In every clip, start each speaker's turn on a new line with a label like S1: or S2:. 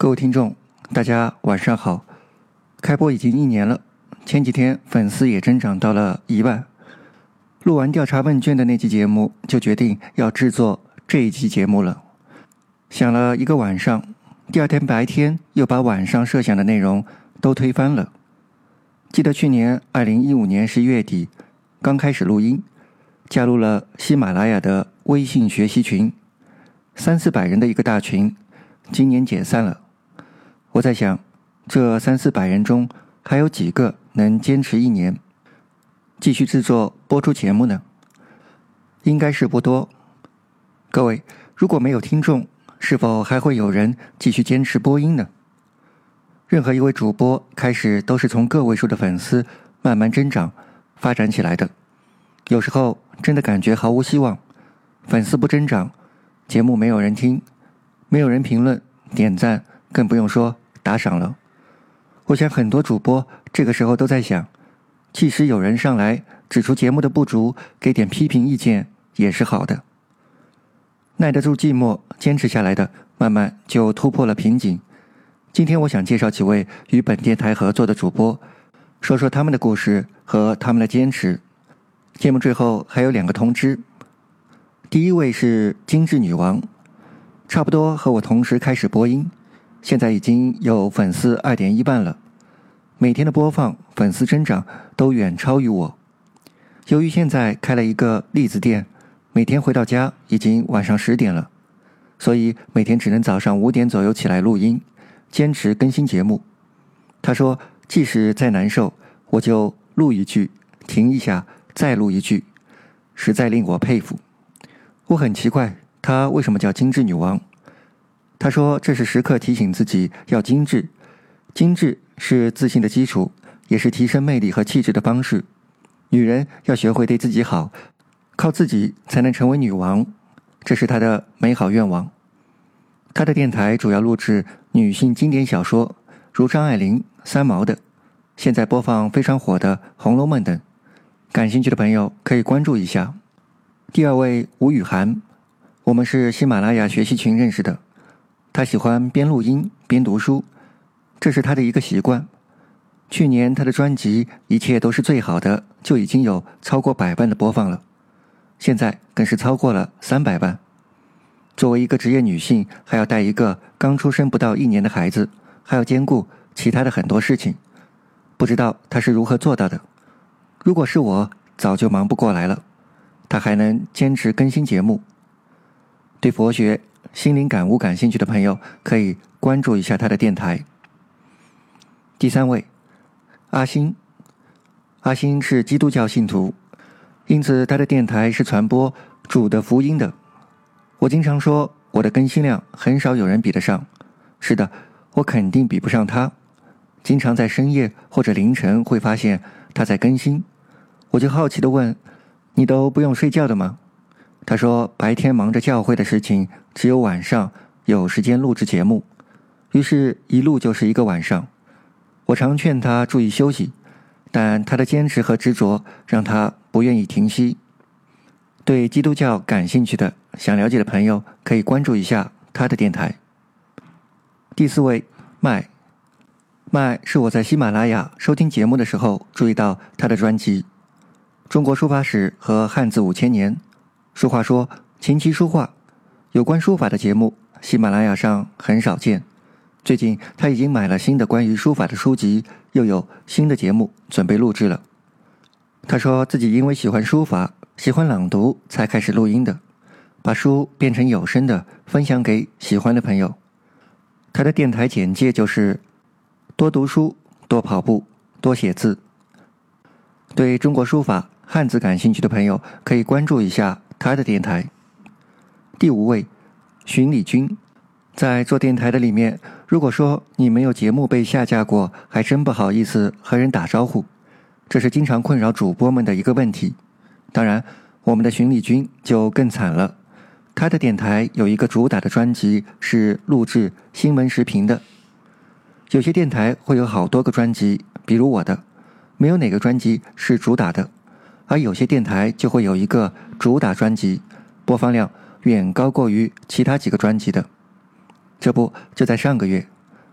S1: 各位听众，大家晚上好。开播已经一年了，前几天粉丝也增长到了一万。录完调查问卷的那期节目，就决定要制作这一期节目了。想了一个晚上，第二天白天又把晚上设想的内容都推翻了。记得去年二零一五年十一月底，刚开始录音，加入了喜马拉雅的微信学习群，三四百人的一个大群。今年解散了，我在想，这三四百人中还有几个能坚持一年，继续制作播出节目呢？应该是不多。各位，如果没有听众，是否还会有人继续坚持播音呢？任何一位主播开始都是从个位数的粉丝慢慢增长发展起来的，有时候真的感觉毫无希望，粉丝不增长，节目没有人听。没有人评论、点赞，更不用说打赏了。我想很多主播这个时候都在想，即使有人上来指出节目的不足，给点批评意见也是好的。耐得住寂寞、坚持下来的，慢慢就突破了瓶颈。今天我想介绍几位与本电台合作的主播，说说他们的故事和他们的坚持。节目最后还有两个通知，第一位是精致女王。差不多和我同时开始播音，现在已经有粉丝二点一万了，每天的播放粉丝增长都远超于我。由于现在开了一个栗子店，每天回到家已经晚上十点了，所以每天只能早上五点左右起来录音，坚持更新节目。他说，即使再难受，我就录一句，停一下，再录一句，实在令我佩服。我很奇怪。她为什么叫精致女王？她说：“这是时刻提醒自己要精致，精致是自信的基础，也是提升魅力和气质的方式。女人要学会对自己好，靠自己才能成为女王。这是她的美好愿望。她的电台主要录制女性经典小说，如张爱玲、三毛的，现在播放非常火的《红楼梦》等。感兴趣的朋友可以关注一下。第二位吴雨涵。”我们是喜马拉雅学习群认识的，他喜欢边录音边读书，这是他的一个习惯。去年他的专辑《一切都是最好的》就已经有超过百万的播放了，现在更是超过了三百万。作为一个职业女性，还要带一个刚出生不到一年的孩子，还要兼顾其他的很多事情，不知道她是如何做到的。如果是我，早就忙不过来了。她还能坚持更新节目。对佛学、心灵感悟感兴趣的朋友，可以关注一下他的电台。第三位，阿星，阿星是基督教信徒，因此他的电台是传播主的福音的。我经常说，我的更新量很少有人比得上。是的，我肯定比不上他。经常在深夜或者凌晨会发现他在更新，我就好奇的问：“你都不用睡觉的吗？”他说：“白天忙着教会的事情，只有晚上有时间录制节目，于是，一录就是一个晚上。我常劝他注意休息，但他的坚持和执着让他不愿意停息。对基督教感兴趣的、想了解的朋友，可以关注一下他的电台。第四位，麦，麦是我在喜马拉雅收听节目的时候注意到他的专辑《中国书法史和汉字五千年》。”俗话说：“琴棋书画，有关书法的节目，喜马拉雅上很少见。最近他已经买了新的关于书法的书籍，又有新的节目准备录制了。他说自己因为喜欢书法，喜欢朗读，才开始录音的，把书变成有声的，分享给喜欢的朋友。他的电台简介就是：多读书，多跑步，多写字。对中国书法、汉字感兴趣的朋友，可以关注一下。”他的电台，第五位，巡礼君，在做电台的里面，如果说你没有节目被下架过，还真不好意思和人打招呼，这是经常困扰主播们的一个问题。当然，我们的巡礼君就更惨了，他的电台有一个主打的专辑是录制新闻时评的，有些电台会有好多个专辑，比如我的，没有哪个专辑是主打的。而有些电台就会有一个主打专辑，播放量远高过于其他几个专辑的。这不就在上个月，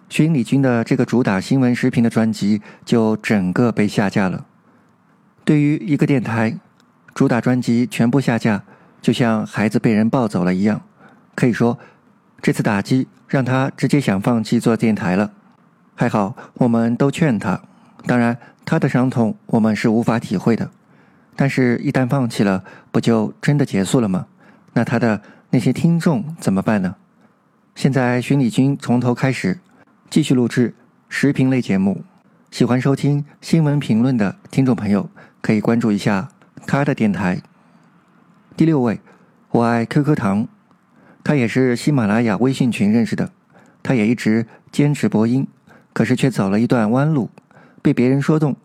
S1: 徐礼军的这个主打新闻视频的专辑就整个被下架了。对于一个电台，主打专辑全部下架，就像孩子被人抱走了一样。可以说，这次打击让他直接想放弃做电台了。还好，我们都劝他。当然，他的伤痛我们是无法体会的。但是，一旦放弃了，不就真的结束了吗？那他的那些听众怎么办呢？现在，徐礼军从头开始，继续录制时评类节目。喜欢收听新闻评论的听众朋友，可以关注一下他的电台。第六位，我爱 QQ 糖，他也是喜马拉雅微信群认识的。他也一直坚持播音。可是却走了一段弯路，被别人说动，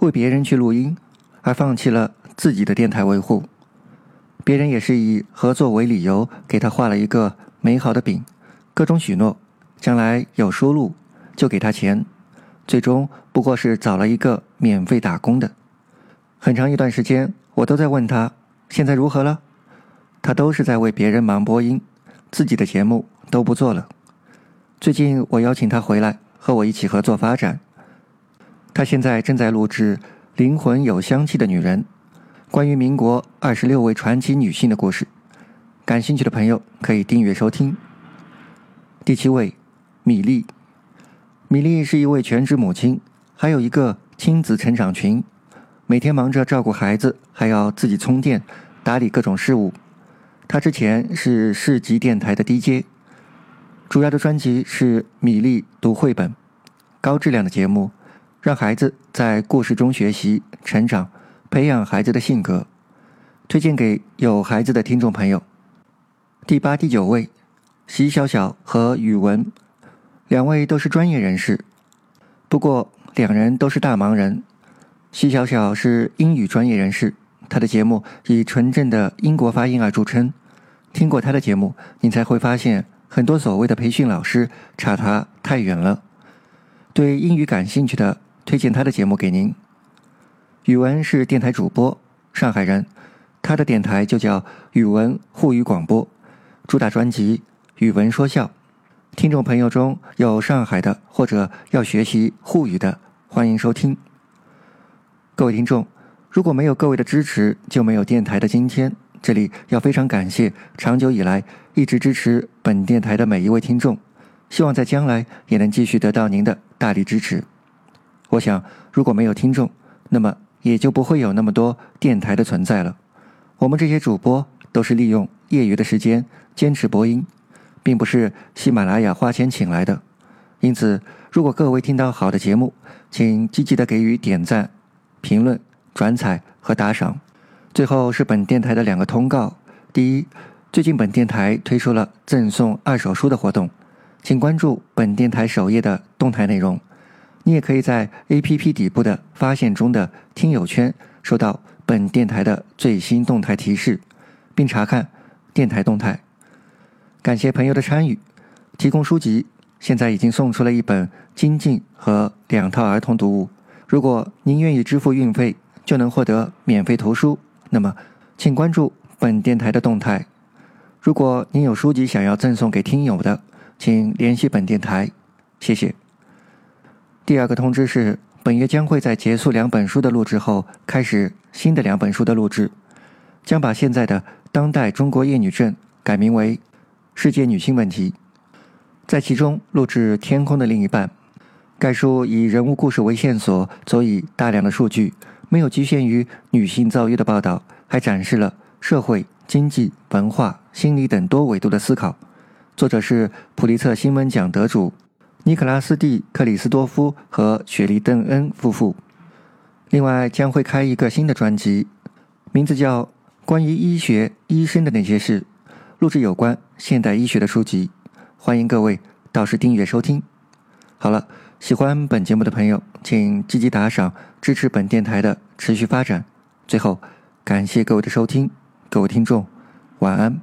S1: 为别人去录音，而放弃了自己的电台维护。别人也是以合作为理由，给他画了一个美好的饼，各种许诺，将来有收入就给他钱。最终不过是找了一个免费打工的。很长一段时间，我都在问他现在如何了，他都是在为别人忙播音，自己的节目都不做了。最近我邀请他回来。和我一起合作发展。他现在正在录制《灵魂有香气的女人》，关于民国二十六位传奇女性的故事。感兴趣的朋友可以订阅收听。第七位，米粒。米粒是一位全职母亲，还有一个亲子成长群，每天忙着照顾孩子，还要自己充电、打理各种事务。她之前是市级电台的 DJ。主要的专辑是米粒读绘本，高质量的节目，让孩子在故事中学习、成长，培养孩子的性格，推荐给有孩子的听众朋友。第八、第九位，席小小和宇文，两位都是专业人士，不过两人都是大忙人。席小小是英语专业人士，他的节目以纯正的英国发音而著称。听过他的节目，你才会发现。很多所谓的培训老师差他太远了。对英语感兴趣的，推荐他的节目给您。语文是电台主播，上海人，他的电台就叫语文沪语广播，主打专辑《语文说笑》。听众朋友中有上海的或者要学习沪语的，欢迎收听。各位听众，如果没有各位的支持，就没有电台的今天。这里要非常感谢长久以来一直支持本电台的每一位听众，希望在将来也能继续得到您的大力支持。我想，如果没有听众，那么也就不会有那么多电台的存在了。我们这些主播都是利用业余的时间坚持播音，并不是喜马拉雅花钱请来的。因此，如果各位听到好的节目，请积极的给予点赞、评论、转采和打赏。最后是本电台的两个通告：第一，最近本电台推出了赠送二手书的活动，请关注本电台首页的动态内容。你也可以在 APP 底部的发现中的听友圈收到本电台的最新动态提示，并查看电台动态。感谢朋友的参与，提供书籍，现在已经送出了一本精进和两套儿童读物。如果您愿意支付运费，就能获得免费图书。那么，请关注本电台的动态。如果您有书籍想要赠送给听友的，请联系本电台，谢谢。第二个通知是，本月将会在结束两本书的录制后，开始新的两本书的录制，将把现在的《当代中国厌女症》改名为《世界女性问题》，在其中录制《天空的另一半》。该书以人物故事为线索，佐以大量的数据。没有局限于女性遭遇的报道，还展示了社会、经济、文化、心理等多维度的思考。作者是普利策新闻奖得主尼克拉斯蒂克里斯多夫和雪莉·邓恩夫妇。另外，将会开一个新的专辑，名字叫《关于医学医生的那些事》，录制有关现代医学的书籍。欢迎各位到时订阅收听。好了。喜欢本节目的朋友，请积极打赏，支持本电台的持续发展。最后，感谢各位的收听，各位听众，晚安。